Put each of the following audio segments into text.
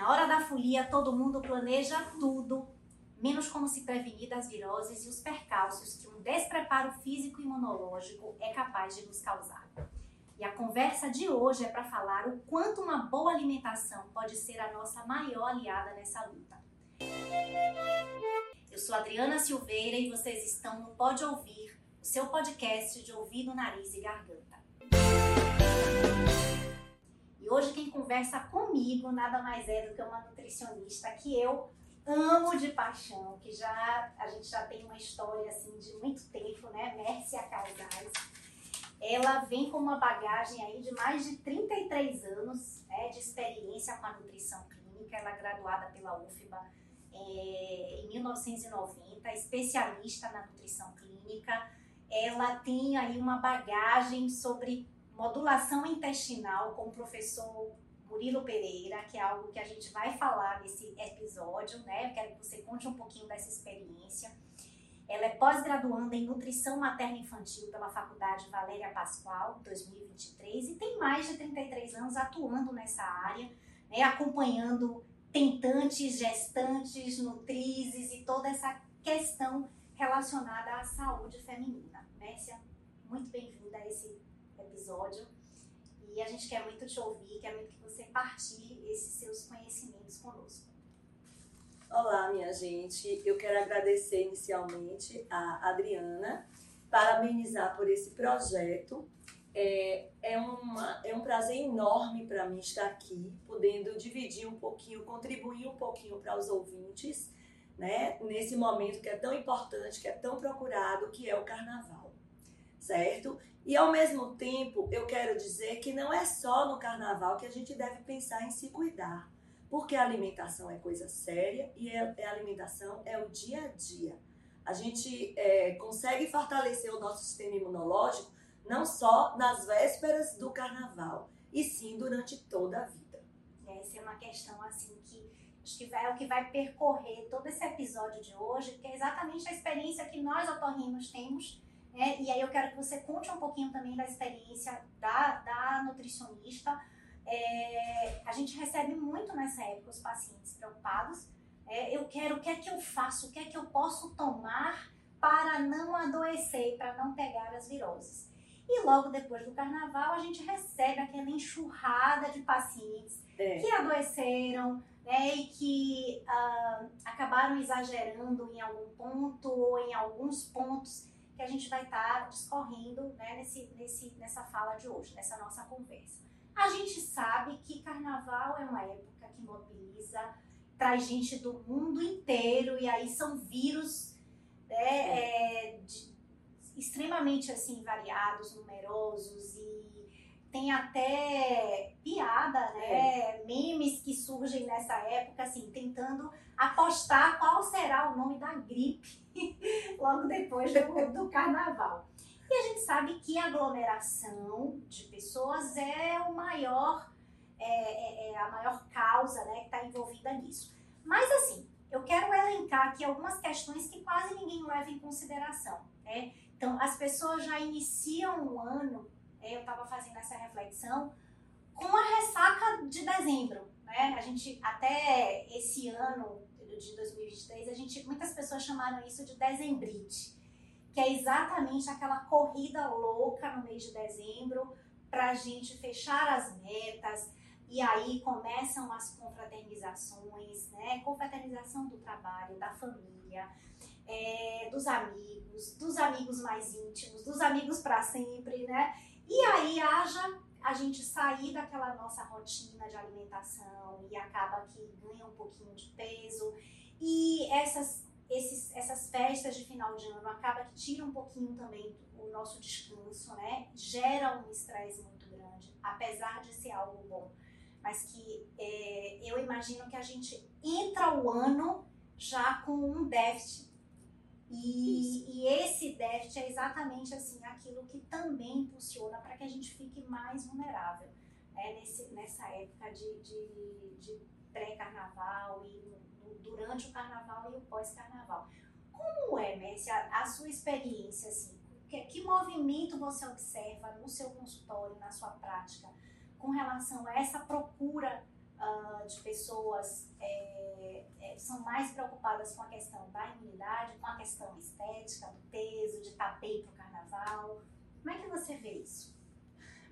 Na hora da folia, todo mundo planeja tudo, menos como se prevenir das viroses e os percalços que um despreparo físico e imunológico é capaz de nos causar. E a conversa de hoje é para falar o quanto uma boa alimentação pode ser a nossa maior aliada nessa luta. Eu sou Adriana Silveira e vocês estão no Pode Ouvir, o seu podcast de ouvido, nariz e garganta. Hoje quem conversa comigo nada mais é do que uma nutricionista que eu amo de paixão, que já a gente já tem uma história assim de muito tempo, né? Mércia Casais. Ela vem com uma bagagem aí de mais de 33 anos né, de experiência com a nutrição clínica. Ela é graduada pela UFBA é, em 1990, especialista na nutrição clínica. Ela tem aí uma bagagem sobre modulação intestinal com o professor Murilo Pereira, que é algo que a gente vai falar nesse episódio, né? Eu quero que você conte um pouquinho dessa experiência. Ela é pós-graduanda em Nutrição Materna Infantil pela Faculdade Valéria Pascoal, 2023, e tem mais de 33 anos atuando nessa área, né? acompanhando tentantes, gestantes, nutrizes e toda essa questão relacionada à saúde feminina. Mércia, muito bem-vinda a esse episódio. E a gente quer muito te ouvir, quer muito que você partilhe esses seus conhecimentos conosco. Olá, minha gente. Eu quero agradecer inicialmente a Adriana, parabenizar por esse projeto. É, é, uma, é um prazer enorme para mim estar aqui, podendo dividir um pouquinho, contribuir um pouquinho para os ouvintes, né? Nesse momento que é tão importante, que é tão procurado, que é o carnaval, certo? E ao mesmo tempo, eu quero dizer que não é só no carnaval que a gente deve pensar em se cuidar, porque a alimentação é coisa séria e a é, é alimentação é o dia a dia. A gente é, consegue fortalecer o nosso sistema imunológico não só nas vésperas do carnaval, e sim durante toda a vida. Essa é uma questão assim que acho que vai, é o que vai percorrer todo esse episódio de hoje, que é exatamente a experiência que nós otorrinos temos né? E aí eu quero que você conte um pouquinho também da experiência da, da nutricionista. É, a gente recebe muito nessa época os pacientes preocupados. É, eu quero, o que é que eu faço, o que é que eu posso tomar para não adoecer, para não pegar as viroses. E logo depois do carnaval, a gente recebe aquela enxurrada de pacientes é. que adoeceram né, e que uh, acabaram exagerando em algum ponto ou em alguns pontos que a gente vai estar tá discorrendo né, nesse, nesse, nessa fala de hoje, nessa nossa conversa. A gente sabe que carnaval é uma época que mobiliza, traz gente do mundo inteiro, e aí são vírus né, é, de, extremamente assim variados, numerosos e tem até piada, né? É. Memes que surgem nessa época, assim, tentando apostar qual será o nome da gripe logo depois do, do carnaval. E a gente sabe que a aglomeração de pessoas é o maior, é, é, é a maior causa né, que está envolvida nisso. Mas assim, eu quero elencar aqui algumas questões que quase ninguém leva em consideração. Né? Então, as pessoas já iniciam o ano é, eu estava fazendo essa reflexão com a ressaca de dezembro, né? A gente até esse ano de 2023, a gente muitas pessoas chamaram isso de dezembrite, que é exatamente aquela corrida louca no mês de dezembro para a gente fechar as metas, e aí começam as confraternizações, né? Confraternização do trabalho, da família, é, dos amigos, dos amigos mais íntimos, dos amigos para sempre, né? E aí haja a gente sair daquela nossa rotina de alimentação e acaba que ganha um pouquinho de peso. E essas, esses, essas festas de final de ano acaba que tira um pouquinho também o nosso descanso, né? Gera um estresse muito grande, apesar de ser algo bom. Mas que é, eu imagino que a gente entra o ano já com um déficit e, e, esse déficit é exatamente assim aquilo que também impulsiona para que a gente fique mais vulnerável né, nesse, nessa época de, de, de pré-carnaval e no, durante o carnaval e o pós-carnaval. Como é, Messi, a, a, sua experiência? Assim, que, que movimento você observa no seu consultório, na sua prática, com relação a essa procura uh, de pessoas é, é, são mais preocupadas com a questão da imunidade, com a questão estética, do peso, de bem para o carnaval. Como é que você vê isso?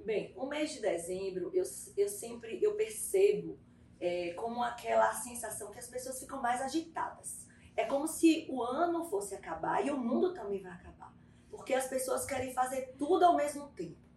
Bem, o mês de dezembro, eu, eu sempre eu percebo é, como aquela sensação que as pessoas ficam mais agitadas. É como se o ano fosse acabar e o mundo também vai acabar. Porque as pessoas querem fazer tudo ao mesmo tempo.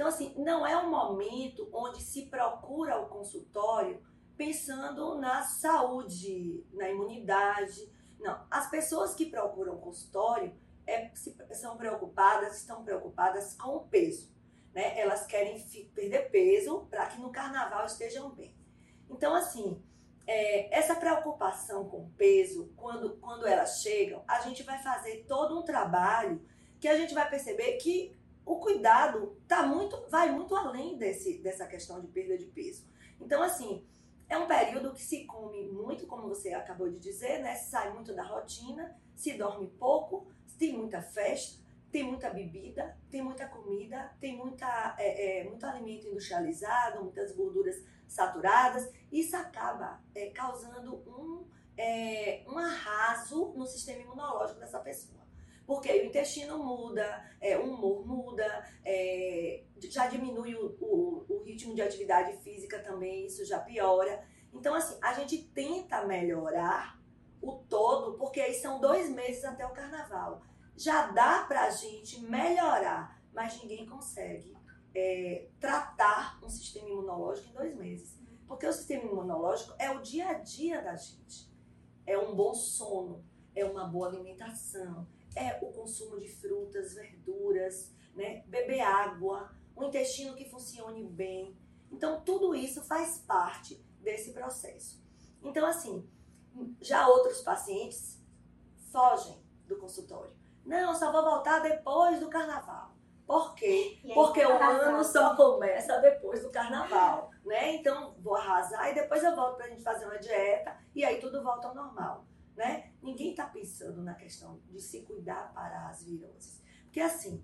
Então, assim, não é um momento onde se procura o consultório pensando na saúde, na imunidade. Não, as pessoas que procuram consultório é, são preocupadas, estão preocupadas com o peso. Né? Elas querem perder peso para que no carnaval estejam bem. Então, assim, é, essa preocupação com o peso, quando, quando elas chegam, a gente vai fazer todo um trabalho que a gente vai perceber que o cuidado tá muito, vai muito além desse, dessa questão de perda de peso. Então, assim, é um período que se come muito, como você acabou de dizer, né? Sai muito da rotina, se dorme pouco, tem muita festa, tem muita bebida, tem muita comida, tem muita, é, é, muito alimento industrializado, muitas gorduras saturadas. Isso acaba é, causando um, é, um arraso no sistema imunológico dessa pessoa. Porque o intestino muda, é, o humor muda, é, já diminui o, o, o ritmo de atividade física também, isso já piora. Então, assim, a gente tenta melhorar o todo, porque aí são dois meses até o carnaval. Já dá pra gente melhorar, mas ninguém consegue é, tratar um sistema imunológico em dois meses. Porque o sistema imunológico é o dia a dia da gente. É um bom sono, é uma boa alimentação, é o consumo de frutas, verduras, né? beber água, um intestino que funcione bem. Então, tudo isso faz parte desse processo. Então, assim, já outros pacientes fogem do consultório. Não, só vou voltar depois do carnaval. Por quê? Porque o ano só começa depois do carnaval, né? Então, vou arrasar e depois eu volto pra gente fazer uma dieta e aí tudo volta ao normal né? Ninguém está pensando na questão de se cuidar para as viroses. Porque assim,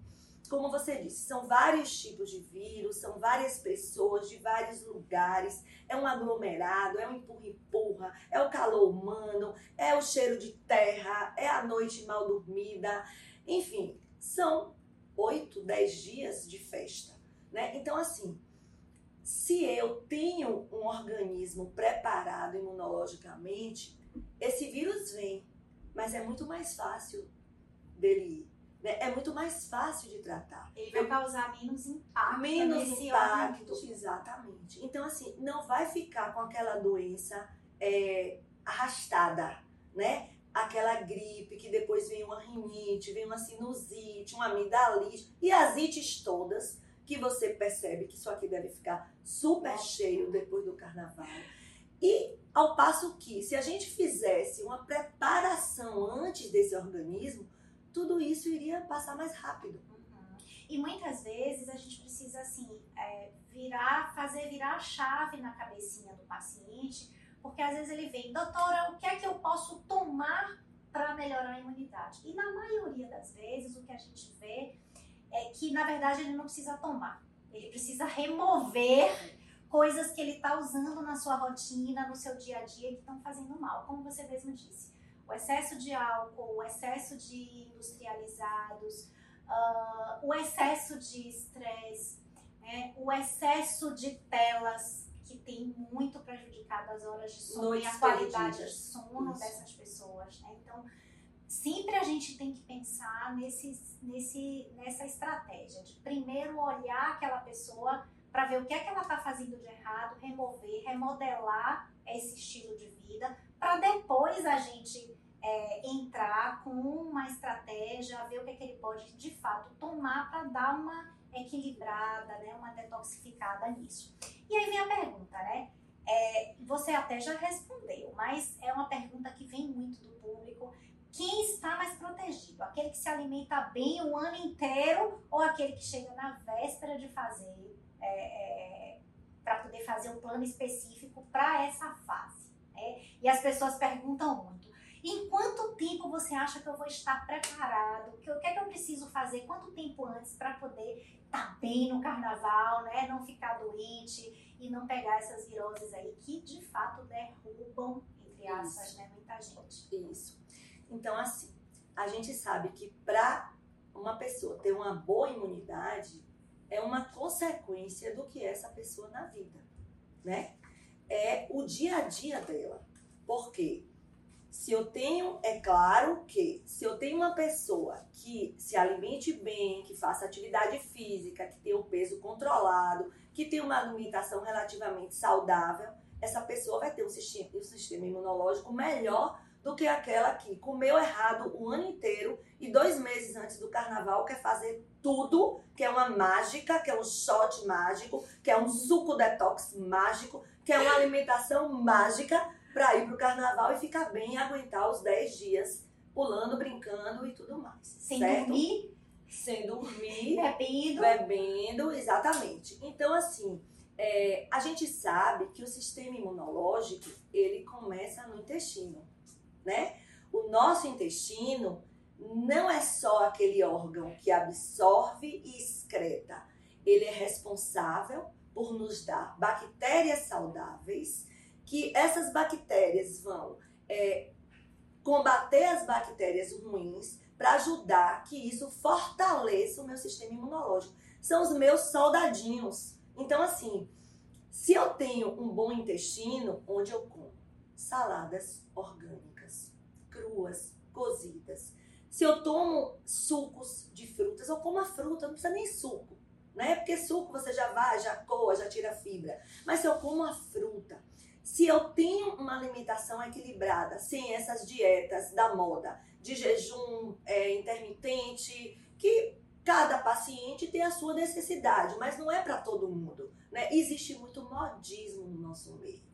como você disse, são vários tipos de vírus, são várias pessoas de vários lugares, é um aglomerado, é um empurra-empurra, é o calor humano, é o cheiro de terra, é a noite mal dormida, enfim, são oito, dez dias de festa, né? Então, assim, se eu tenho um organismo preparado imunologicamente, esse vírus vem, mas é muito mais fácil dele ir. Né? É muito mais fácil de tratar. Ele vai causar menos impacto. Menos impacto, exatamente. Então, assim, não vai ficar com aquela doença é, arrastada, né? Aquela gripe que depois vem uma rinite, vem uma sinusite, uma amidalite e as ites todas que você percebe que isso aqui deve ficar super cheio depois do carnaval. E ao passo que, se a gente fizesse uma preparação antes desse organismo, tudo isso iria passar mais rápido. Uhum. E muitas vezes a gente precisa, assim, é, virar, fazer virar a chave na cabecinha do paciente, porque às vezes ele vem, doutora, o que é que eu posso tomar para melhorar a imunidade? E na maioria das vezes o que a gente vê é que, na verdade, ele não precisa tomar. Ele precisa remover coisas que ele está usando na sua rotina, no seu dia a dia, que estão fazendo mal, como você mesmo disse. O excesso de álcool, o excesso de industrializados, uh, o excesso de estresse, né? o excesso de telas, que tem muito prejudicado as horas de sono Noites e a qualidade perdidas. de sono Isso. dessas pessoas. Né? Então, sempre a gente tem que pensar nesse, nesse, nessa estratégia de primeiro olhar aquela pessoa para ver o que é que ela está fazendo de errado, remover, remodelar esse estilo de vida, para depois a gente é, entrar com uma estratégia, ver o que, é que ele pode de fato tomar para dar uma equilibrada, né, uma detoxificada nisso. E aí vem a pergunta, né? É, você até já respondeu, mas é uma pergunta que vem muito do público. Quem está mais protegido? Aquele que se alimenta bem o ano inteiro ou aquele que chega na véspera de fazer é, é, para poder fazer um plano específico para essa fase. Né? E as pessoas perguntam muito: em quanto tempo você acha que eu vou estar preparado? O que, é que eu preciso fazer? Quanto tempo antes para poder estar tá bem no carnaval, né? não ficar doente? e não pegar essas viroses aí que de fato derrubam, entre aspas, né, muita gente. Isso. Então, assim, a gente sabe que para uma pessoa ter uma boa imunidade é uma consequência do que é essa pessoa na vida, né? É o dia a dia dela. Por quê? Se eu tenho, é claro que se eu tenho uma pessoa que se alimente bem, que faça atividade física, que tenha o peso controlado, que tenha uma alimentação relativamente saudável, essa pessoa vai ter um sistema, um sistema imunológico melhor do que aquela que comeu errado o ano inteiro e dois meses antes do carnaval quer fazer tudo, que é uma mágica, que é um shot mágico, que é um suco detox mágico, que é uma alimentação mágica para ir pro carnaval e ficar bem e aguentar os 10 dias pulando, brincando e tudo mais. Sem certo? dormir, Sem dormir, bebendo. bebendo, exatamente. Então, assim, é, a gente sabe que o sistema imunológico, ele começa no intestino né? O nosso intestino não é só aquele órgão que absorve e excreta. Ele é responsável por nos dar bactérias saudáveis, que essas bactérias vão é, combater as bactérias ruins para ajudar que isso fortaleça o meu sistema imunológico. São os meus soldadinhos. Então, assim, se eu tenho um bom intestino, onde eu como saladas orgânicas, cruas, cozidas. Se eu tomo sucos de frutas, eu como a fruta, não precisa nem suco, né? Porque suco você já vai, já coa, já tira fibra. Mas se eu como a fruta, se eu tenho uma alimentação equilibrada, sem essas dietas da moda, de jejum é, intermitente, que cada paciente tem a sua necessidade, mas não é para todo mundo, né? Existe muito modismo no nosso meio.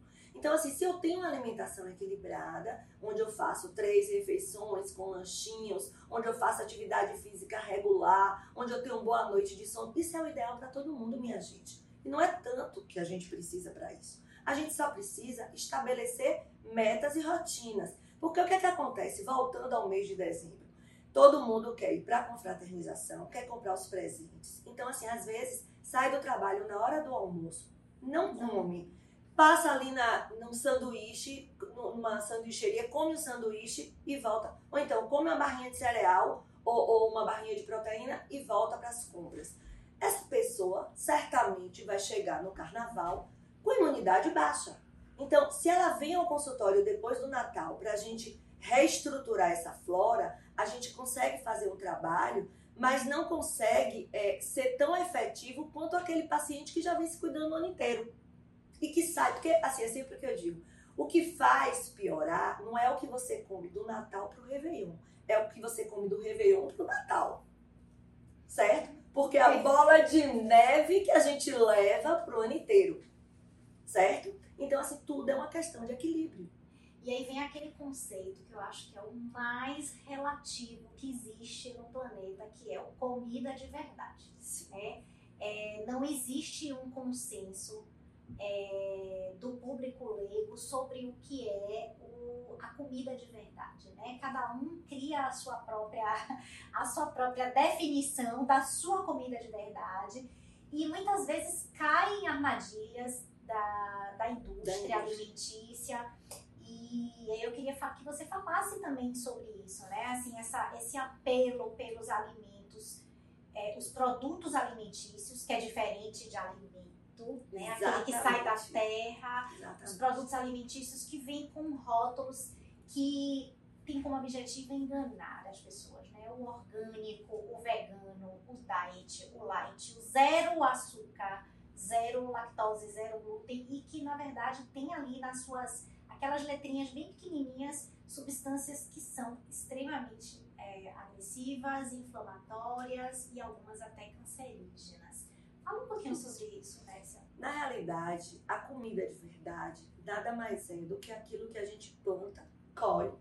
Então, assim, se eu tenho uma alimentação equilibrada, onde eu faço três refeições com lanchinhos, onde eu faço atividade física regular, onde eu tenho uma boa noite de sono, isso é o ideal para todo mundo, minha gente. E não é tanto que a gente precisa para isso. A gente só precisa estabelecer metas e rotinas. Porque o que é que acontece? Voltando ao mês de dezembro, todo mundo quer ir para a confraternização, quer comprar os presentes. Então, assim, às vezes, sai do trabalho na hora do almoço, não come passa ali na, num sanduíche, numa sanduicheria, come um sanduíche e volta. Ou então come uma barrinha de cereal ou, ou uma barrinha de proteína e volta para as compras. Essa pessoa certamente vai chegar no carnaval com imunidade baixa. Então, se ela vem ao consultório depois do Natal para a gente reestruturar essa flora, a gente consegue fazer um trabalho, mas não consegue é, ser tão efetivo quanto aquele paciente que já vem se cuidando o ano inteiro e que sai, porque assim, é sempre o que eu digo. O que faz piorar não é o que você come do Natal pro Réveillon, é o que você come do Réveillon pro Natal. Certo? Porque é a bola de neve que a gente leva pro ano inteiro. Certo? Então, assim, tudo é uma questão de equilíbrio. E aí vem aquele conceito que eu acho que é o mais relativo que existe no planeta, que é o comida de verdade. Né? É, não existe um consenso é, do público leigo sobre o que é o, a comida de verdade, né? Cada um cria a sua própria a sua própria definição da sua comida de verdade e muitas vezes cai em armadilhas da, da indústria alimentícia e eu queria que você falasse também sobre isso, né? Assim, essa, esse apelo pelos alimentos, é, os produtos alimentícios, que é diferente de alimentos né? Aquele que sai da terra, Exatamente. os produtos alimentícios que vêm com rótulos que tem como objetivo enganar as pessoas, né? O orgânico, o vegano, o diet, o light, o zero açúcar, zero lactose, zero glúten e que na verdade tem ali nas suas aquelas letrinhas bem pequenininhas substâncias que são extremamente é, agressivas, inflamatórias e algumas até cancerígenas. Fala um pouquinho sobre isso, Nécia. Na realidade, a comida de verdade nada mais é do que aquilo que a gente planta, colhe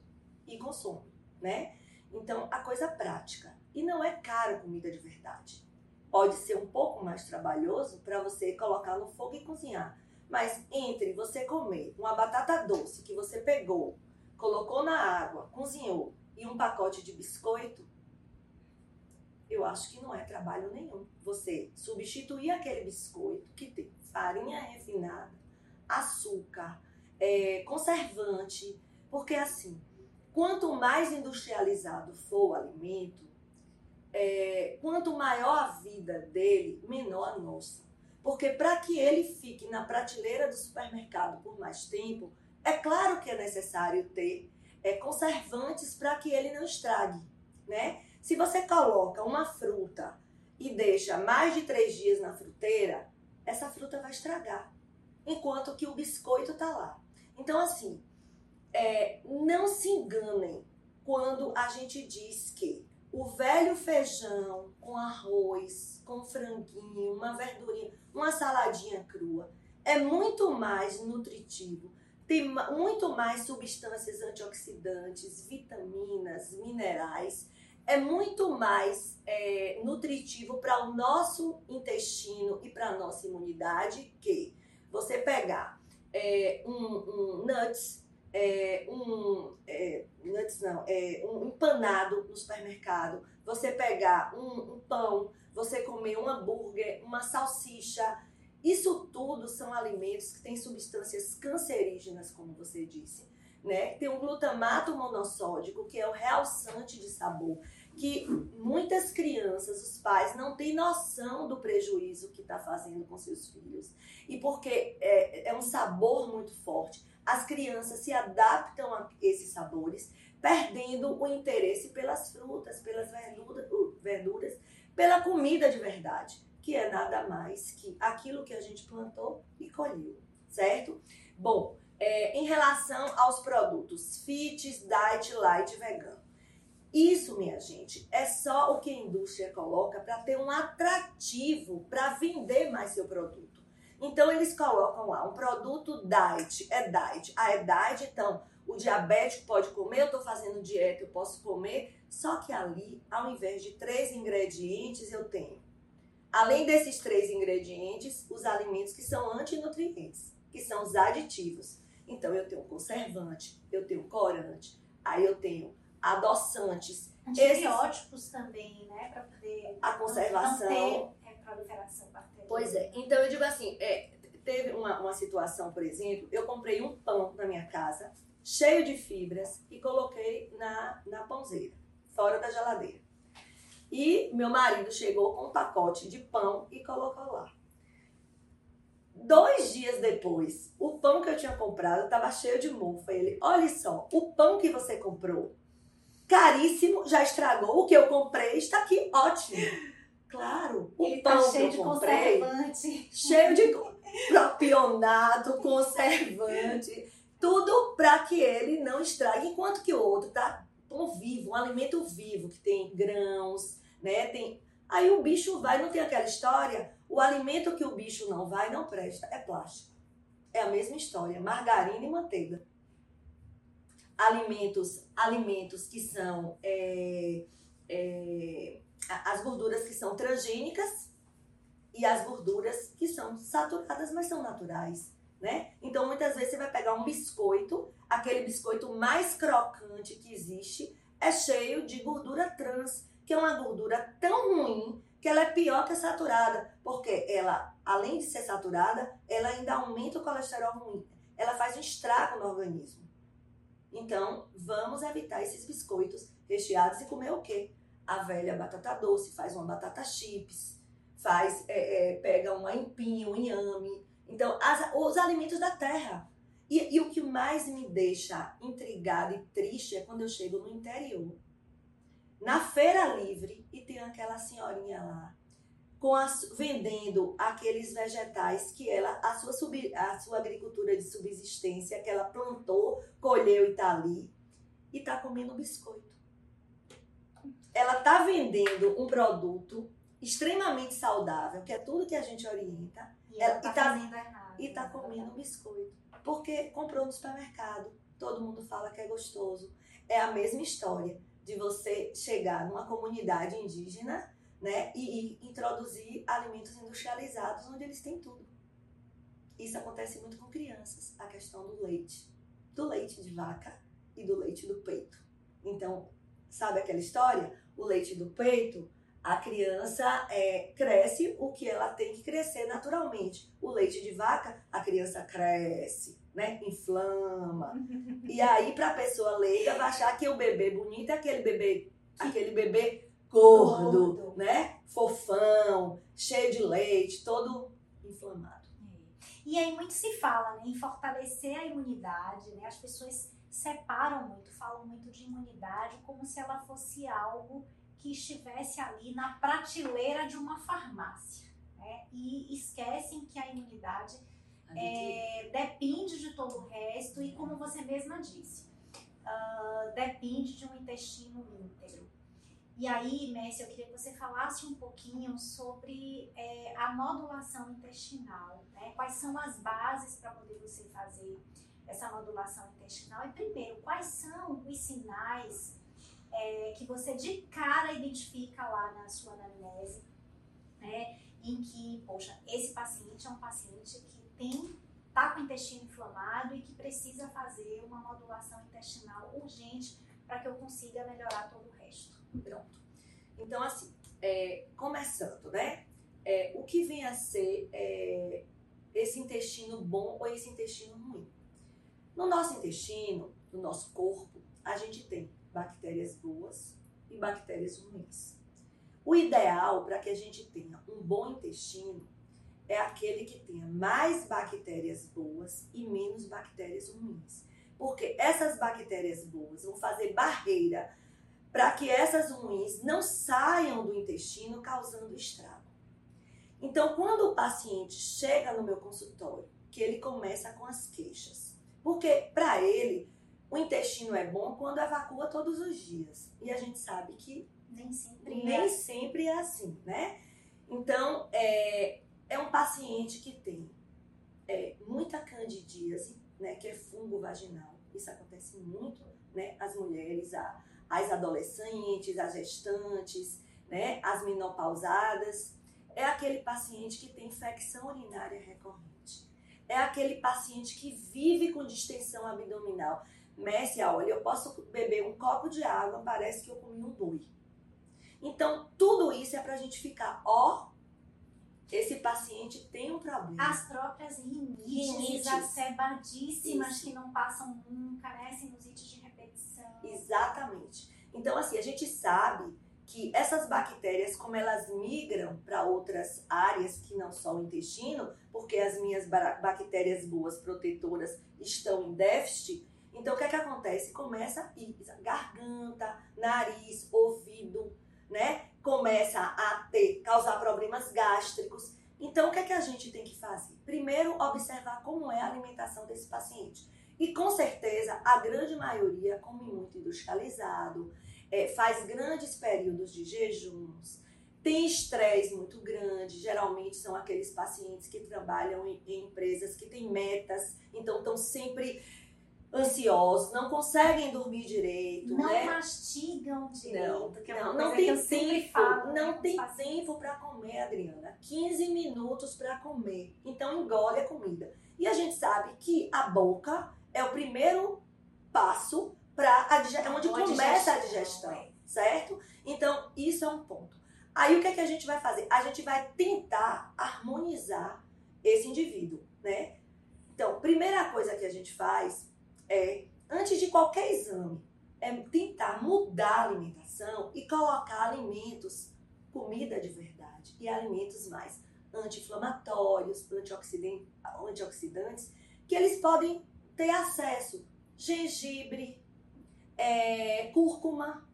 e consome, né? Então, a coisa prática. E não é caro comida de verdade. Pode ser um pouco mais trabalhoso para você colocar no fogo e cozinhar. Mas entre você comer uma batata doce que você pegou, colocou na água, cozinhou e um pacote de biscoito, eu acho que não é trabalho nenhum. Você substituir aquele biscoito que tem farinha refinada, açúcar, é, conservante, porque assim, quanto mais industrializado for o alimento, é, quanto maior a vida dele, menor a nossa. Porque para que ele fique na prateleira do supermercado por mais tempo, é claro que é necessário ter é, conservantes para que ele não estrague, né? Se você coloca uma fruta e deixa mais de três dias na fruteira, essa fruta vai estragar, enquanto que o biscoito está lá. Então, assim, é, não se enganem quando a gente diz que o velho feijão com arroz, com franguinho, uma verdurinha, uma saladinha crua é muito mais nutritivo, tem muito mais substâncias antioxidantes, vitaminas, minerais, é muito mais é, nutritivo para o nosso intestino e para a nossa imunidade que você pegar é, um, um nuts, é, um é, nuts não, é, um empanado no supermercado, você pegar um, um pão, você comer um hambúrguer, uma salsicha, isso tudo são alimentos que têm substâncias cancerígenas, como você disse. Né? Tem um glutamato monossódico, que é o realçante de sabor, que muitas crianças, os pais, não têm noção do prejuízo que está fazendo com seus filhos. E porque é, é um sabor muito forte, as crianças se adaptam a esses sabores, perdendo o interesse pelas frutas, pelas verduras, verduras pela comida de verdade que é nada mais que aquilo que a gente plantou e colheu, certo? Bom, é, em relação aos produtos fits, diet, light, vegano. Isso, minha gente, é só o que a indústria coloca para ter um atrativo para vender mais seu produto. Então eles colocam lá um produto diet, é diet, ah, é diet, então o diabético pode comer, eu estou fazendo dieta, eu posso comer, só que ali, ao invés de três ingredientes, eu tenho Além desses três ingredientes, os alimentos que são antinutrientes, que são os aditivos. Então, eu tenho conservante, eu tenho corante, aí eu tenho adoçantes. Antibióticos esses... também, né? Para poder. A conservação. Não ter é, proliferação bacteriana. Pois é. Então, eu digo assim: é, teve uma, uma situação, por exemplo, eu comprei um pão na minha casa, cheio de fibras, e coloquei na, na pãozeira, fora da geladeira. E meu marido chegou com um pacote de pão e colocou lá. Dois dias depois, o pão que eu tinha comprado estava cheio de mofo. Ele, olha só, o pão que você comprou, caríssimo, já estragou. O que eu comprei está aqui, ótimo. Claro, o Ele pão tá cheio que de eu comprei, conservante. cheio de propionato, conservante, tudo para que ele não estrague, enquanto que o outro tá pão vivo, um alimento vivo que tem grãos, né? Tem Aí o bicho vai, não tem aquela história, o alimento que o bicho não vai não presta, é plástico. É a mesma história, margarina e manteiga. Alimentos, alimentos que são é, é, as gorduras que são transgênicas e as gorduras que são saturadas, mas são naturais, né? Então muitas vezes você vai pegar um biscoito, aquele biscoito mais crocante que existe, é cheio de gordura trans que é uma gordura tão ruim que ela é pior que a saturada, porque ela, além de ser saturada, ela ainda aumenta o colesterol ruim. Ela faz um estrago no organismo. Então, vamos evitar esses biscoitos recheados e comer o quê? A velha batata doce, faz uma batata chips, faz, é, é, pega um aipim, um inhame. Então, as, os alimentos da terra. E, e o que mais me deixa intrigada e triste é quando eu chego no interior na feira livre e tem aquela senhorinha lá com a, vendendo aqueles vegetais que ela a sua sub, a sua agricultura de subsistência que ela plantou, colheu e tá ali e tá comendo biscoito. Ela tá vendendo um produto extremamente saudável, que é tudo que a gente orienta, E ela ela, tá e tá, fazendo errado. e tá comendo biscoito, porque comprou no supermercado. Todo mundo fala que é gostoso. É a mesma história de você chegar numa comunidade indígena né, e, e introduzir alimentos industrializados onde eles têm tudo. Isso acontece muito com crianças, a questão do leite, do leite de vaca e do leite do peito. Então, sabe aquela história? O leite do peito, A criança é, cresce o que ela tem que crescer naturalmente. O leite de vaca, a criança cresce, né? Inflama. e aí, para a pessoa leiga, vai achar que o bebê bonito é aquele bebê, aquele bebê gordo, gordo, né? Fofão, cheio de leite, todo inflamado. É. E aí muito se fala né, em fortalecer a imunidade, né? As pessoas separam muito, falam muito de imunidade como se ela fosse algo que estivesse ali na prateleira de uma farmácia. Né? E esquecem que a imunidade é, depende de todo o resto e, como você mesma disse, uh, depende de um intestino íntegro. E aí, Messi, eu queria que você falasse um pouquinho sobre é, a modulação intestinal. Né? Quais são as bases para poder você fazer essa modulação intestinal? E primeiro, quais são os sinais é, que você de cara identifica lá na sua anamnese, né, em que, poxa, esse paciente é um paciente que tem tá com o intestino inflamado e que precisa fazer uma modulação intestinal urgente para que eu consiga melhorar todo o resto. Pronto. Então, assim, é, começando, né? É, o que vem a ser é, esse intestino bom ou esse intestino ruim? No nosso intestino, no nosso corpo, a gente tem bactérias boas e bactérias ruins. O ideal para que a gente tenha um bom intestino é aquele que tenha mais bactérias boas e menos bactérias ruins. Porque essas bactérias boas vão fazer barreira para que essas ruins não saiam do intestino causando estrago. Então, quando o paciente chega no meu consultório, que ele começa com as queixas, porque para ele o intestino é bom quando evacua todos os dias. E a gente sabe que nem sempre, nem é. sempre é assim, né? Então, é, é um paciente que tem é, muita candidíase, né, que é fungo vaginal. Isso acontece muito, né? As mulheres, a, as adolescentes, as gestantes, né, as menopausadas. É aquele paciente que tem infecção urinária recorrente. É aquele paciente que vive com distensão abdominal. Messi, olha, eu posso beber um copo de água, parece que eu comi um boi. Então, tudo isso é para a gente ficar, ó, esse paciente tem um problema. As próprias rinites, exacerbadíssimas isso. que não passam nunca, né? Sinusites de repetição. Exatamente. Então, assim, a gente sabe que essas bactérias, como elas migram para outras áreas que não são o intestino, porque as minhas bactérias boas protetoras estão em déficit, então, o que é que acontece? Começa a ir garganta, nariz, ouvido, né? Começa a ter, causar problemas gástricos. Então, o que é que a gente tem que fazer? Primeiro, observar como é a alimentação desse paciente. E com certeza, a grande maioria come muito industrializado, é, faz grandes períodos de jejuns, tem estresse muito grande. Geralmente são aqueles pacientes que trabalham em, em empresas que têm metas, então estão sempre ansiosos, não conseguem dormir direito, não né? mastigam direito, não, é não, não tem tempo, falo, não tem tempo para comer, Adriana. 15 minutos para comer. Então engole a comida. E a gente sabe que a boca é o primeiro passo para a digestão, é onde começa a digestão, é. certo? Então isso é um ponto. Aí o que é que a gente vai fazer? A gente vai tentar harmonizar esse indivíduo, né? Então, primeira coisa que a gente faz é, antes de qualquer exame, é tentar mudar a alimentação e colocar alimentos, comida de verdade e alimentos mais anti-inflamatórios, antioxidantes, que eles podem ter acesso. Gengibre, é, cúrcuma,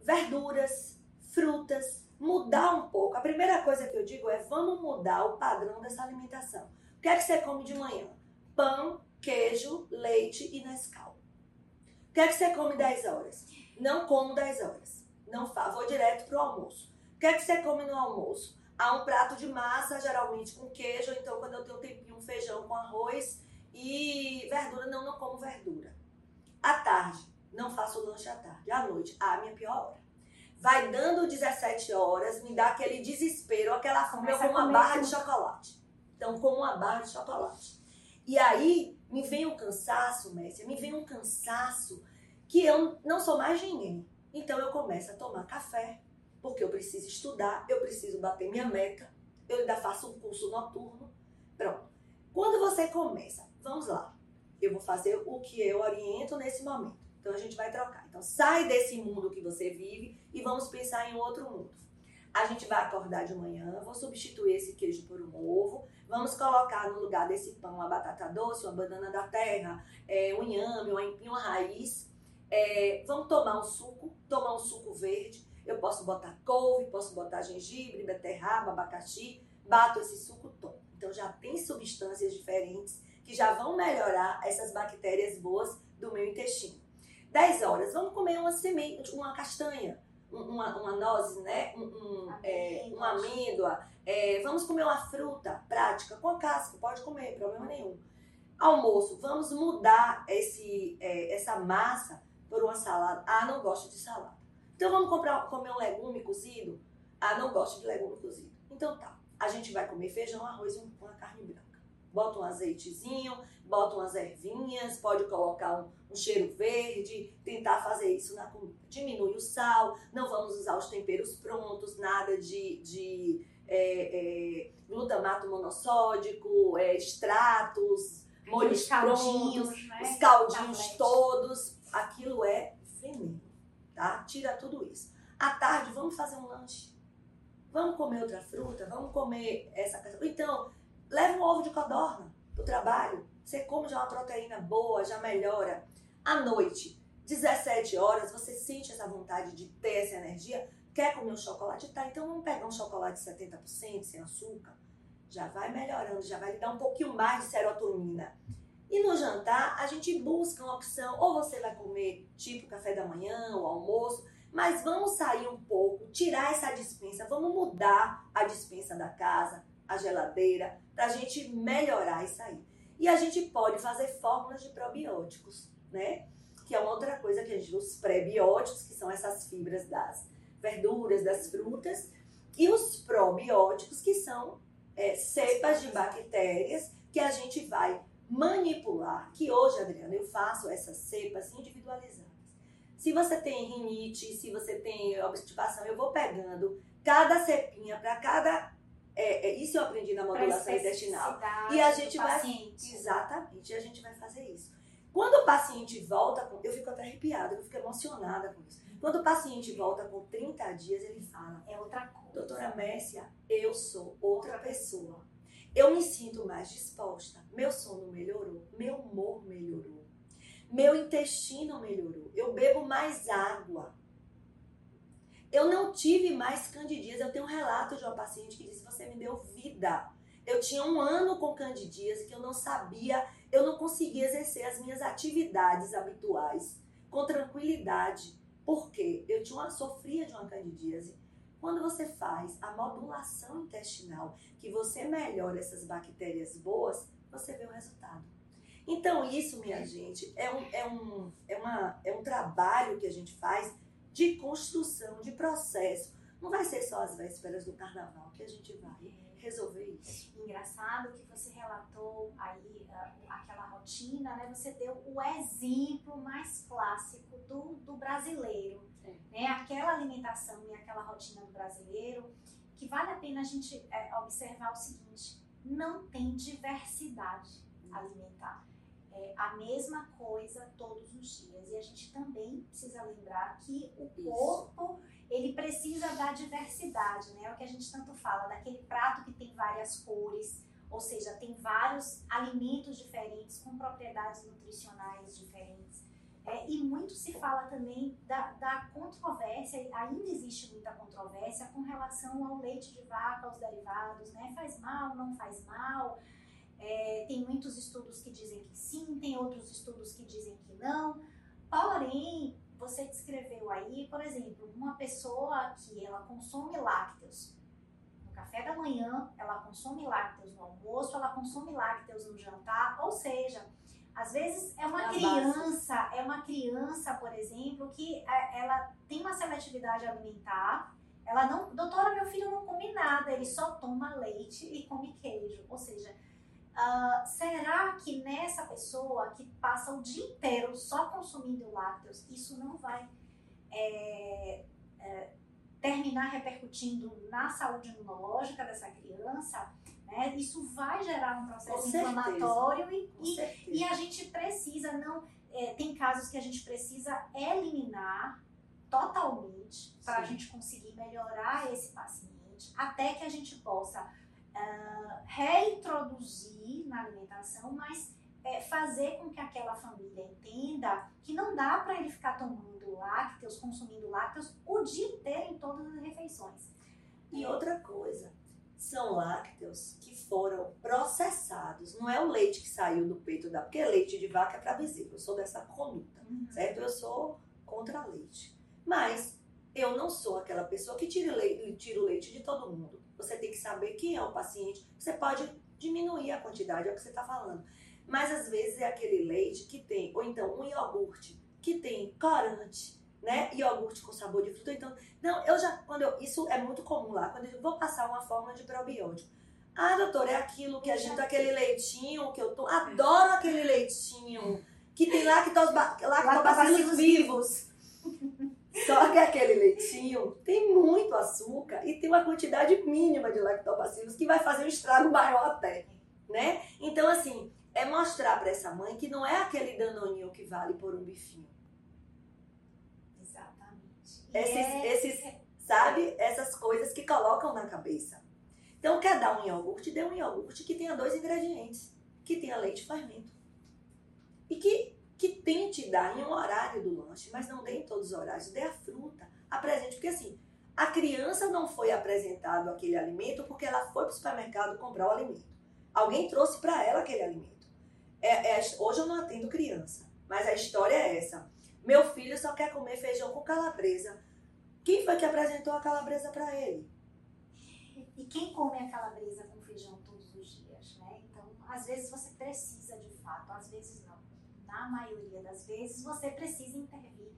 verduras, frutas, mudar um pouco. A primeira coisa que eu digo é vamos mudar o padrão dessa alimentação. O que é que você come de manhã? Pão, queijo, leite e Nescau. O que é que você come 10 horas? Não como 10 horas. Não fa vou direto pro almoço. O que é que você come no almoço? Há um prato de massa, geralmente com queijo, então quando eu tenho um tempinho, um feijão com arroz e verdura, não, não como verdura. À tarde, não faço lanche à tarde. À noite, a minha pior hora. Vai dando 17 horas, me dá aquele desespero, aquela fome, eu como uma barra tudo. de chocolate. Então, como uma barra de chocolate. E aí, me vem um cansaço, Messi, me vem um cansaço que eu não sou mais ninguém. Então eu começo a tomar café, porque eu preciso estudar, eu preciso bater minha meta, eu ainda faço um curso noturno. Pronto. Quando você começa, vamos lá, eu vou fazer o que eu oriento nesse momento. Então a gente vai trocar. Então sai desse mundo que você vive e vamos pensar em outro mundo. A gente vai acordar de manhã, vou substituir esse queijo por um ovo, vamos colocar no lugar desse pão uma batata doce, uma banana da terra, é, um inhame, um empim, uma raiz. É, vamos tomar um suco, tomar um suco verde. Eu posso botar couve, posso botar gengibre, beterraba, abacaxi, bato esse suco todo. Então já tem substâncias diferentes que já vão melhorar essas bactérias boas do meu intestino. 10 horas, vamos comer uma semente, uma castanha, uma, uma noz, né? Um, um, é, uma amêndoa. É, vamos comer uma fruta prática, com a casca, pode comer, problema nenhum. Almoço, vamos mudar esse, é, essa massa por uma salada. Ah, não gosto de salada. Então vamos comprar, comer um legume cozido? Ah, não gosto de legume cozido. Então tá, a gente vai comer feijão, arroz e uma carne branca bota um azeitezinho, bota umas ervinhas, pode colocar um, um, cheiro verde, tentar fazer isso na comida. Diminui o sal, não vamos usar os temperos prontos, nada de, de é, é, glutamato monossódico, é, extratos, molhos prontos, né? os caldinhos todos. Aquilo é veneno, tá? Tira tudo isso. À tarde, vamos fazer um lanche. Vamos comer outra fruta, vamos comer essa. Então, Leva um ovo de codorna pro trabalho. Você come já uma proteína boa, já melhora. À noite, 17 horas, você sente essa vontade de ter essa energia. Quer comer um chocolate? Tá, então vamos pegar um chocolate 70% sem açúcar. Já vai melhorando, já vai lhe dar um pouquinho mais de serotonina. E no jantar, a gente busca uma opção, ou você vai comer tipo café da manhã, ou almoço, mas vamos sair um pouco, tirar essa dispensa, vamos mudar a dispensa da casa, a geladeira, para a gente melhorar isso aí. E a gente pode fazer fórmulas de probióticos, né? Que é uma outra coisa que a gente, os pré-bióticos, que são essas fibras das verduras, das frutas, e os probióticos, que são é, cepas de bactérias que a gente vai manipular. Que hoje, Adriana, eu faço essas cepas individualizadas. Se você tem rinite, se você tem obstipação, eu vou pegando cada cepinha para cada é, é, isso eu aprendi na modulação intestinal. E a gente vai. Paciente. Exatamente, e a gente vai fazer isso. Quando o paciente volta. Eu fico até arrepiada, eu fico emocionada com isso. Quando o paciente volta com 30 dias, ele fala: É outra coisa. Doutora Messia, eu sou outra pessoa. Eu me sinto mais disposta. Meu sono melhorou. Meu humor melhorou. Meu intestino melhorou. Eu bebo mais água. Eu não tive mais candidíase. Eu tenho um relato de uma paciente que disse: Você me deu vida. Eu tinha um ano com candidíase que eu não sabia, eu não conseguia exercer as minhas atividades habituais com tranquilidade. Por quê? Eu tinha uma, sofria de uma candidíase. Quando você faz a modulação intestinal, que você melhora essas bactérias boas, você vê o resultado. Então, isso, minha gente, é um, é um, é uma, é um trabalho que a gente faz de construção, de processo. Não vai ser só as vésperas do carnaval que a gente vai resolver isso. Engraçado que você relatou aí uh, aquela rotina, né? Você deu o exemplo mais clássico do, do brasileiro, é. né? Aquela alimentação e aquela rotina do brasileiro que vale a pena a gente é, observar o seguinte: não tem diversidade alimentar é, a mesma coisa todos os dias. E a gente também precisa lembrar que o corpo ele precisa da diversidade, né? É o que a gente tanto fala, daquele prato que tem várias cores, ou seja, tem vários alimentos diferentes com propriedades nutricionais diferentes. É, e muito se fala também da, da controvérsia, ainda existe muita controvérsia com relação ao leite de vaca, aos derivados, né? Faz mal, não faz mal? É, tem muitos estudos que dizem que sim, tem outros estudos que dizem que não. Porém, você descreveu aí, por exemplo, uma pessoa que ela consome lácteos no café da manhã, ela consome lácteos no almoço, ela consome lácteos no jantar, ou seja, às vezes é uma é criança, base. é uma criança, por exemplo, que é, ela tem uma seletividade alimentar, ela não, doutora, meu filho não come nada, ele só toma leite e come queijo, ou seja, Uh, será que nessa pessoa que passa o dia inteiro só consumindo lácteos, isso não vai é, é, terminar repercutindo na saúde imunológica dessa criança, né, isso vai gerar um processo inflamatório e, e, e, a gente precisa não. É, tem casos que a gente precisa eliminar totalmente para a gente conseguir melhorar esse paciente, até que a gente possa uh, reintroduzir na alimentação, mas é, fazer com que aquela família entenda que não dá para ele ficar tomando lácteos, consumindo lácteos o dia inteiro em todas as refeições. E outra coisa, são lácteos que foram processados. Não é o leite que saiu do peito da. Porque leite de vaca é para bezerro. Eu sou dessa conduta, uhum. certo? Eu sou contra leite. Mas eu não sou aquela pessoa que tira, leite, tira o leite de todo mundo. Você tem que saber quem é o paciente. Você pode diminuir a quantidade, é o que você está falando. Mas às vezes é aquele leite que tem, ou então um iogurte que tem corante, né? Iogurte com sabor de fruta. Então, não, eu já, quando eu, isso é muito comum lá, quando eu vou passar uma fórmula de probiótico. Ah, doutor, é aquilo que a gente, aquele leitinho que eu tô, adoro aquele leitinho que tem lactose, lactobacilos vivos. Só que aquele leitinho tem muito açúcar e tem uma quantidade mínima de lactobacilos que vai fazer um estrago maior até, né? Então, assim, é mostrar para essa mãe que não é aquele danoninho que vale por um bifinho. Exatamente. Esses, é... esses, sabe, essas coisas que colocam na cabeça. Então, quer dar um iogurte? Dê um iogurte que tenha dois ingredientes. Que tenha leite e fermento. E que que tente dar em um horário do lanche, mas não dê em todos os horários, dê a fruta, apresente, porque assim, a criança não foi apresentado aquele alimento porque ela foi para o supermercado comprar o alimento. Alguém trouxe para ela aquele alimento. É, é, hoje eu não atendo criança, mas a história é essa. Meu filho só quer comer feijão com calabresa. Quem foi que apresentou a calabresa para ele? E quem come a calabresa com feijão todos os dias, né? Então, às vezes você precisa de fato, às vezes na maioria das vezes, você precisa intervir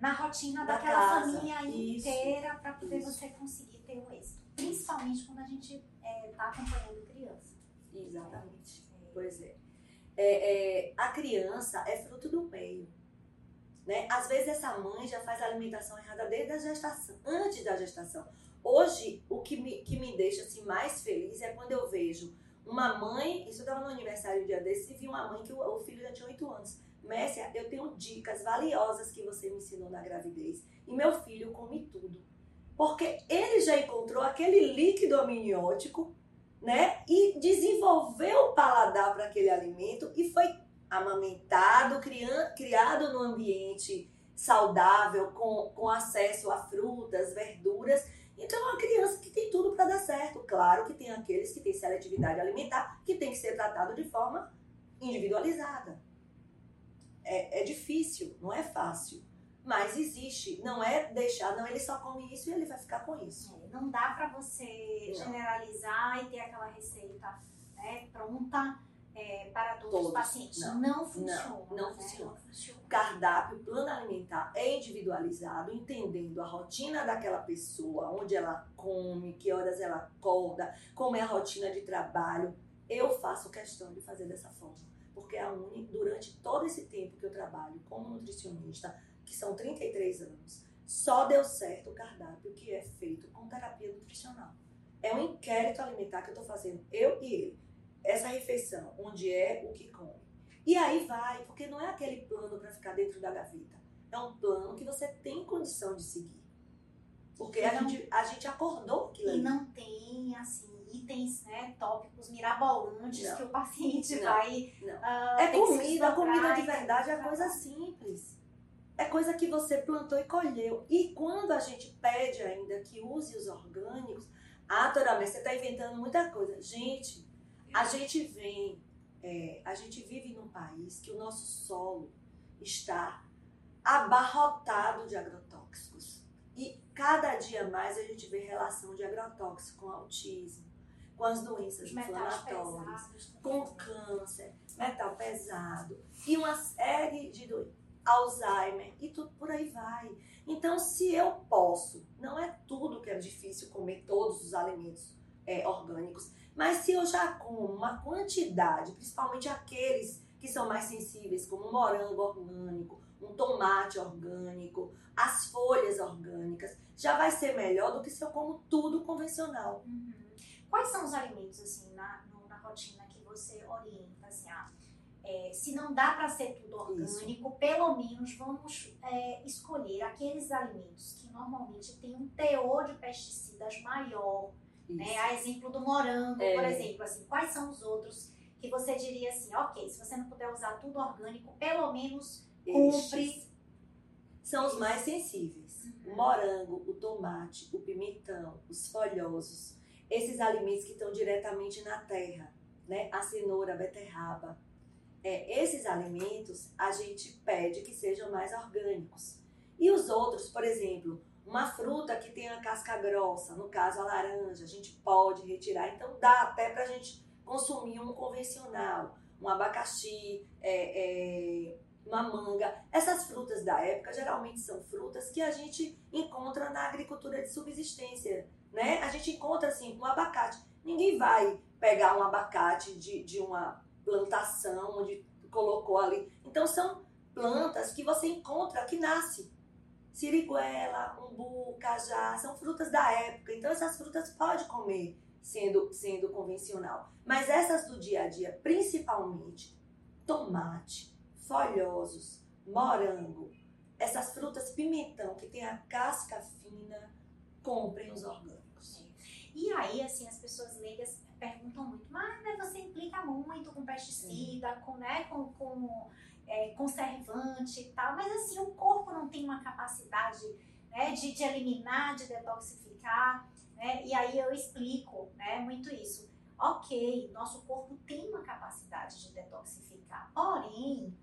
na rotina da daquela casa. família isso, inteira para poder isso. você conseguir ter o êxito. Principalmente quando a gente está é, tá acompanhando criança. Exatamente. É. Pois é. É, é. A criança é fruto do meio. Né? Às vezes essa mãe já faz a alimentação errada desde a gestação, antes da gestação. Hoje, o que me, que me deixa assim, mais feliz é quando eu vejo uma mãe, isso eu estava no aniversário um dia desse, e vi uma mãe que o, o filho já tinha 8 anos. Messia, eu tenho dicas valiosas que você me ensinou na gravidez. E meu filho come tudo. Porque ele já encontrou aquele líquido amniótico, né? E desenvolveu o paladar para aquele alimento e foi amamentado, criado num ambiente saudável, com, com acesso a frutas, verduras então é uma criança que tem tudo para dar certo. Claro que tem aqueles que têm seletividade alimentar, que tem que ser tratado de forma individualizada. É, é difícil, não é fácil. Mas existe. Não é deixar, não, ele só come isso e ele vai ficar com isso. É, não dá para você não. generalizar e ter aquela receita né, pronta é, para todos, todos, os pacientes. Não, não funciona. Não, não, né? funciona. não funciona. O cardápio, o plano alimentar é individualizado, entendendo a rotina daquela pessoa, onde ela come, que horas ela acorda, como é a rotina de trabalho. Eu faço questão de fazer dessa forma. Porque a Uni, durante todo esse tempo que eu trabalho como nutricionista, que são 33 anos, só deu certo o cardápio que é feito com terapia nutricional. É um inquérito alimentar que eu estou fazendo, eu e ele essa refeição, onde é o que come. E aí vai, porque não é aquele plano para ficar dentro da gaveta. É um plano que você tem condição de seguir. Porque a, não, gente, a gente acordou aquilo E não tem, assim, itens, né, tópicos mirabolantes não. que o paciente não. vai. Não. Uh, é comida, a comida de verdade é coisa simples. É coisa que você plantou e colheu. E quando a gente pede ainda que use os orgânicos, ah, Tora, mas você está inventando muita coisa. Gente, a gente vem, é, a gente vive num país que o nosso solo está abarrotado de agrotóxicos. E cada dia mais a gente vê relação de agrotóxico com autismo, com as doenças inflamatórias, com câncer, metal pesado e uma série de doenças, Alzheimer e tudo por aí vai. Então, se eu posso, não é tudo que é difícil comer todos os alimentos é, orgânicos, mas se eu já como uma quantidade, principalmente aqueles que são mais sensíveis, como o morango orgânico, um tomate orgânico, as folhas orgânicas, já vai ser melhor do que se eu como tudo convencional. Uhum. Quais são os alimentos, assim, na, na rotina que você orienta, assim, ah, é, se não dá para ser tudo orgânico, Isso. pelo menos vamos é, escolher aqueles alimentos que normalmente têm um teor de pesticidas maior, né? A exemplo do morango, é. por exemplo, assim, quais são os outros que você diria assim, ok, se você não puder usar tudo orgânico, pelo menos cumpre. São os mais sensíveis. Uhum. O morango, o tomate, o pimentão, os folhosos, esses alimentos que estão diretamente na terra, né? A cenoura, a beterraba. É, esses alimentos a gente pede que sejam mais orgânicos. E os outros, por exemplo, uma fruta que tem a casca grossa, no caso a laranja, a gente pode retirar. Então dá até para a gente consumir um convencional, um abacaxi, é, é, uma manga. Essas frutas da época geralmente são frutas que a gente encontra na agricultura de subsistência, né? A gente encontra assim um abacate. Ninguém vai pegar um abacate de, de uma plantação onde colocou ali. Então são plantas que você encontra que nasce siriguela, umbu, cajá, são frutas da época. Então essas frutas pode comer sendo, sendo convencional. Mas essas do dia a dia, principalmente tomate, folhosos, morango, essas frutas pimentão que tem a casca fina, comprem os orgânicos. E aí, assim, as pessoas leigas perguntam muito, mas né, você implica muito com pesticida, com, né, com, com é, conservante e tal, mas assim, o corpo não tem uma capacidade né, de, de eliminar, de detoxificar, né? E aí eu explico né, muito isso. Ok, nosso corpo tem uma capacidade de detoxificar, porém,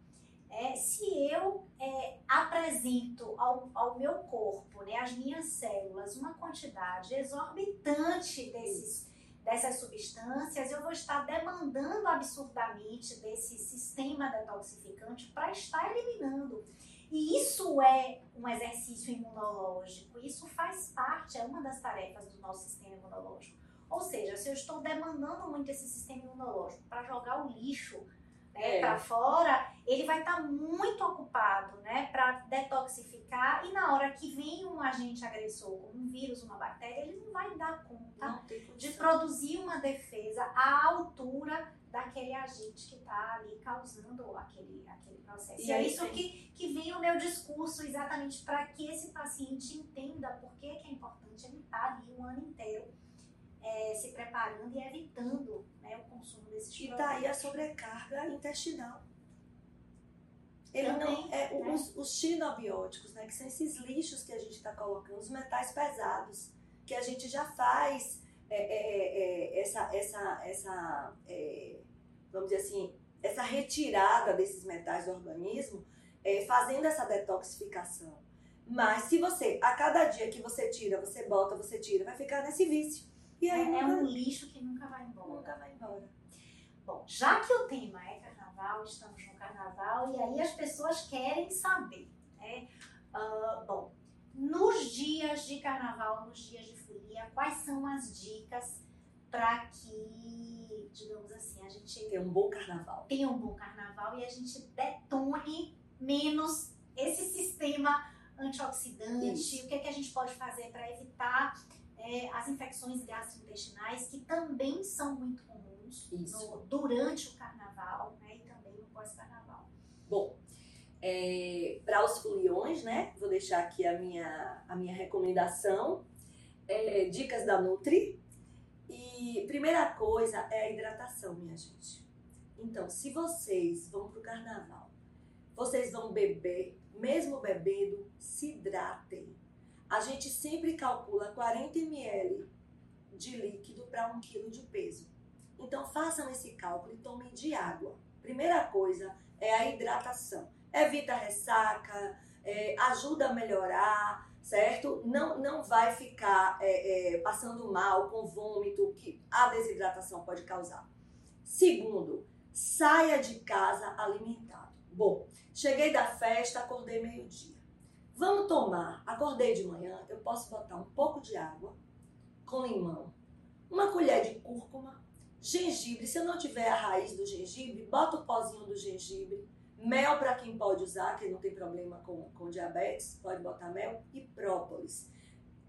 é, se eu é, apresento ao, ao, meu corpo, né, às minhas células, uma quantidade exorbitante desses dessas substâncias, eu vou estar demandando absurdamente desse sistema detoxificante para estar eliminando. E isso é um exercício imunológico, isso faz parte, é uma das tarefas do nosso sistema imunológico. Ou seja, se eu estou demandando muito esse sistema imunológico para jogar o lixo né, é. para fora, ele vai estar tá muito ocupado né, para detoxificar e na hora que vem um agente agressor, como um vírus, uma bactéria, ele não vai dar conta de produzir uma defesa à altura daquele agente que está ali causando aquele, aquele processo. E, e é isso que, que vem o meu discurso exatamente para que esse paciente entenda por que, que é importante ele estar tá ali um ano inteiro é, se preparando e evitando né, o consumo desses E daí tá a sobrecarga intestinal. Ele Também, não, é, né? os, os xinobióticos, né, que são esses lixos que a gente está colocando, os metais pesados, que a gente já faz é, é, é, é essa, essa, essa é, vamos dizer assim, essa retirada desses metais do organismo, fazendo essa detoxificação. Mas se você, a cada dia que você tira, você bota, você tira, vai ficar nesse vício. E aí é, é um lixo que nunca vai embora. Nunca vai embora. Bom, já que o tema é carnaval, estamos no carnaval, e aí as pessoas querem saber, né? Uh, bom, nos dias de carnaval, nos dias de folia, quais são as dicas para que, digamos assim, a gente tenha um bom carnaval. Tenha um bom carnaval e a gente detone menos esse sistema antioxidante. Isso. O que, é que a gente pode fazer para evitar é, as infecções gastrointestinais, que também são muito comuns no, durante o carnaval né, e também no pós-carnaval. Bom, é, para os foliões, né? Vou deixar aqui a minha, a minha recomendação. É, dicas da Nutri. E primeira coisa é a hidratação, minha gente. Então, se vocês vão para o carnaval, vocês vão beber, mesmo bebendo, se hidratem a gente sempre calcula 40 ml de líquido para 1 kg de peso. Então façam esse cálculo e tomem de água. Primeira coisa é a hidratação. Evita ressaca, é, ajuda a melhorar, certo? Não, não vai ficar é, é, passando mal com vômito que a desidratação pode causar. Segundo, saia de casa alimentado. Bom, cheguei da festa, acordei meio-dia. Vamos tomar. Acordei de manhã, eu posso botar um pouco de água com limão, uma colher de cúrcuma, gengibre. Se eu não tiver a raiz do gengibre, bota o pozinho do gengibre, Mel para quem pode usar, que não tem problema com, com diabetes, pode botar mel. E própolis.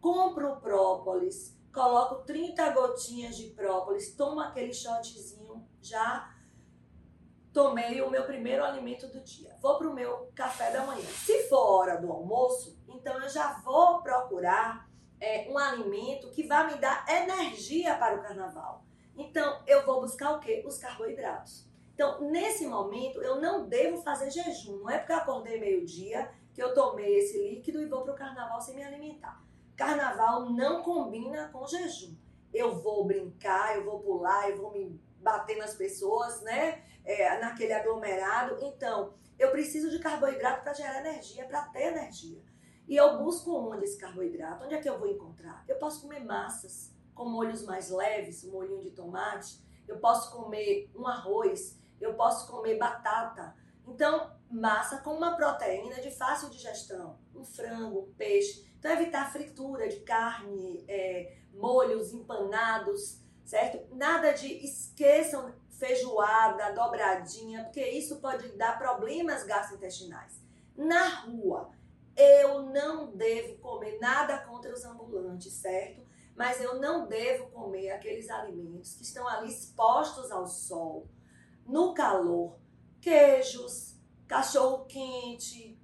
Compro o própolis, coloco 30 gotinhas de própolis, tomo aquele shotzinho, já tomei o meu primeiro alimento do dia. Vou para o meu café da manhã. Se for hora do almoço, então eu já vou procurar é, um alimento que vai me dar energia para o carnaval. Então eu vou buscar o quê? Os carboidratos. Então, nesse momento, eu não devo fazer jejum. Não é porque eu acordei meio-dia que eu tomei esse líquido e vou para o carnaval sem me alimentar. Carnaval não combina com jejum. Eu vou brincar, eu vou pular, eu vou me bater nas pessoas, né? É, naquele aglomerado. Então, eu preciso de carboidrato para gerar energia, para ter energia. E eu busco onde esse carboidrato? Onde é que eu vou encontrar? Eu posso comer massas com molhos mais leves, um molhinho de tomate. Eu posso comer um arroz eu posso comer batata. Então, massa com uma proteína de fácil digestão, um frango, um peixe. Então, evitar fritura de carne, é, molhos empanados, certo? Nada de esqueçam feijoada, dobradinha, porque isso pode dar problemas gastrointestinais. Na rua, eu não devo comer nada contra os ambulantes, certo? Mas eu não devo comer aqueles alimentos que estão ali expostos ao sol no calor, queijos, cachorro quente,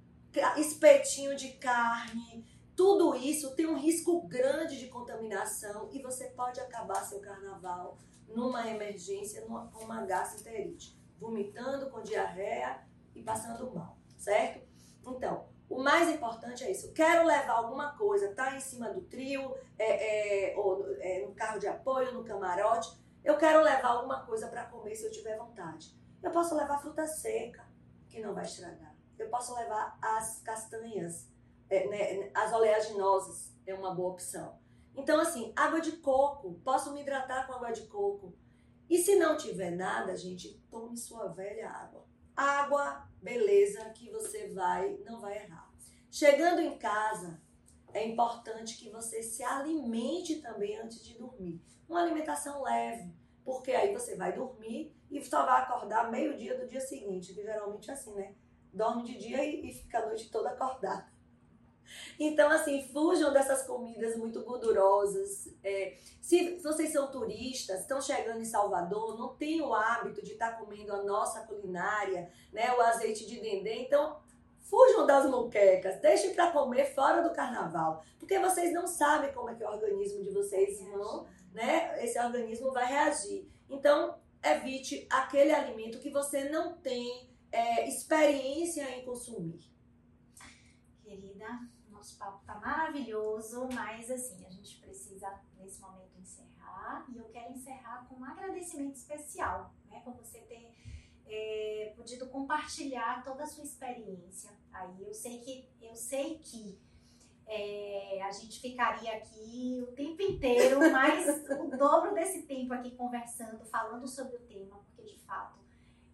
espetinho de carne, tudo isso tem um risco grande de contaminação e você pode acabar seu carnaval numa emergência, numa, uma gastroenterite, vomitando com diarreia e passando mal, certo? Então, o mais importante é isso. Quero levar alguma coisa, tá em cima do trio, é, é, ou é, no carro de apoio, no camarote eu quero levar alguma coisa para comer se eu tiver vontade. Eu posso levar fruta seca, que não vai estragar. Eu posso levar as castanhas, é, né, as oleaginosas, é uma boa opção. Então, assim, água de coco, posso me hidratar com água de coco. E se não tiver nada, gente, tome sua velha água. Água, beleza, que você vai, não vai errar. Chegando em casa, é importante que você se alimente também antes de dormir. Uma alimentação leve, porque aí você vai dormir e só vai acordar meio-dia do dia seguinte, que geralmente é assim, né? Dorme de dia e, e fica a noite toda acordada. Então, assim, fujam dessas comidas muito gordurosas. É, se vocês são turistas, estão chegando em Salvador, não tem o hábito de estar tá comendo a nossa culinária, né? O azeite de dendê, então Fujam das moquecas, deixem para comer fora do carnaval, porque vocês não sabem como é que o organismo de vocês vão, né? Esse organismo vai reagir. Então, evite aquele alimento que você não tem é, experiência em consumir. Nosso papo tá maravilhoso, mas assim, a gente precisa nesse momento encerrar e eu quero encerrar com um agradecimento especial, né, por você ter é, podido compartilhar toda a sua experiência. Aí eu sei que eu sei que é, a gente ficaria aqui o tempo inteiro, mas o dobro desse tempo aqui conversando, falando sobre o tema, porque de fato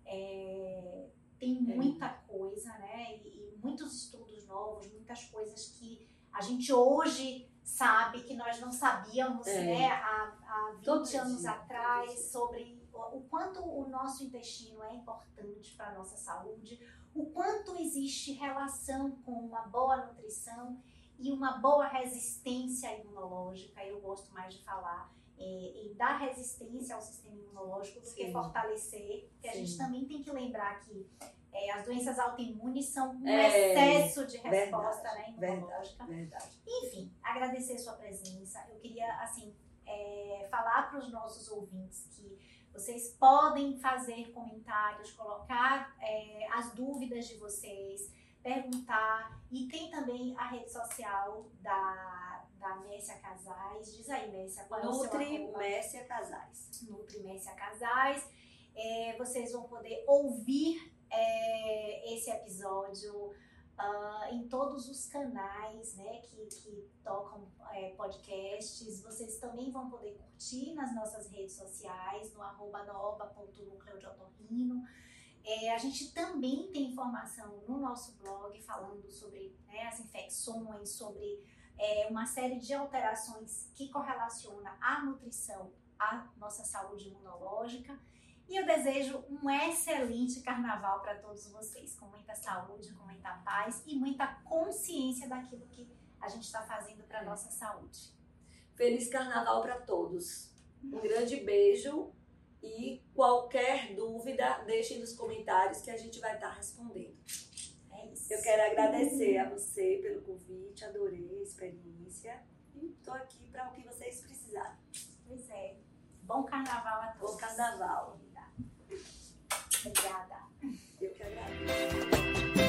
é, tem muita coisa, né? E, e, muitos estudos novos, muitas coisas que a gente hoje sabe que nós não sabíamos, é. né? Há, há 20 Todo anos dia. atrás, sobre o quanto o nosso intestino é importante para a nossa saúde, o quanto existe relação com uma boa nutrição e uma boa resistência imunológica. Eu gosto mais de falar é, em dar resistência ao sistema imunológico do Sim. que fortalecer, porque a gente também tem que lembrar que é, as doenças autoimunes são um é, excesso de resposta verdade, né, imunológica. Verdade, verdade. Enfim, agradecer sua presença. Eu queria, assim, é, falar para os nossos ouvintes que vocês podem fazer comentários, colocar é, as dúvidas de vocês, perguntar. E tem também a rede social da, da Messia Casais. Diz aí, Messia, qual é o Nutri Messia Casais. Nutri Messia Casais. É, vocês vão poder ouvir é, esse episódio Uh, em todos os canais né, que, que tocam é, podcasts. Vocês também vão poder curtir nas nossas redes sociais, no arroba noba.núcleo de otorrino. É, a gente também tem informação no nosso blog falando sobre né, as infecções, sobre é, uma série de alterações que correlaciona a nutrição à nossa saúde imunológica. E eu desejo um excelente carnaval para todos vocês, com muita saúde, com muita paz e muita consciência daquilo que a gente está fazendo para nossa saúde. Feliz carnaval para todos. Um grande beijo e qualquer dúvida, deixe nos comentários que a gente vai estar tá respondendo. Eu quero agradecer a você pelo convite, adorei a experiência. E estou aqui para o que vocês precisarem. Pois é. Bom carnaval a todos. Bom carnaval. Obrigada. Eu que agradeço.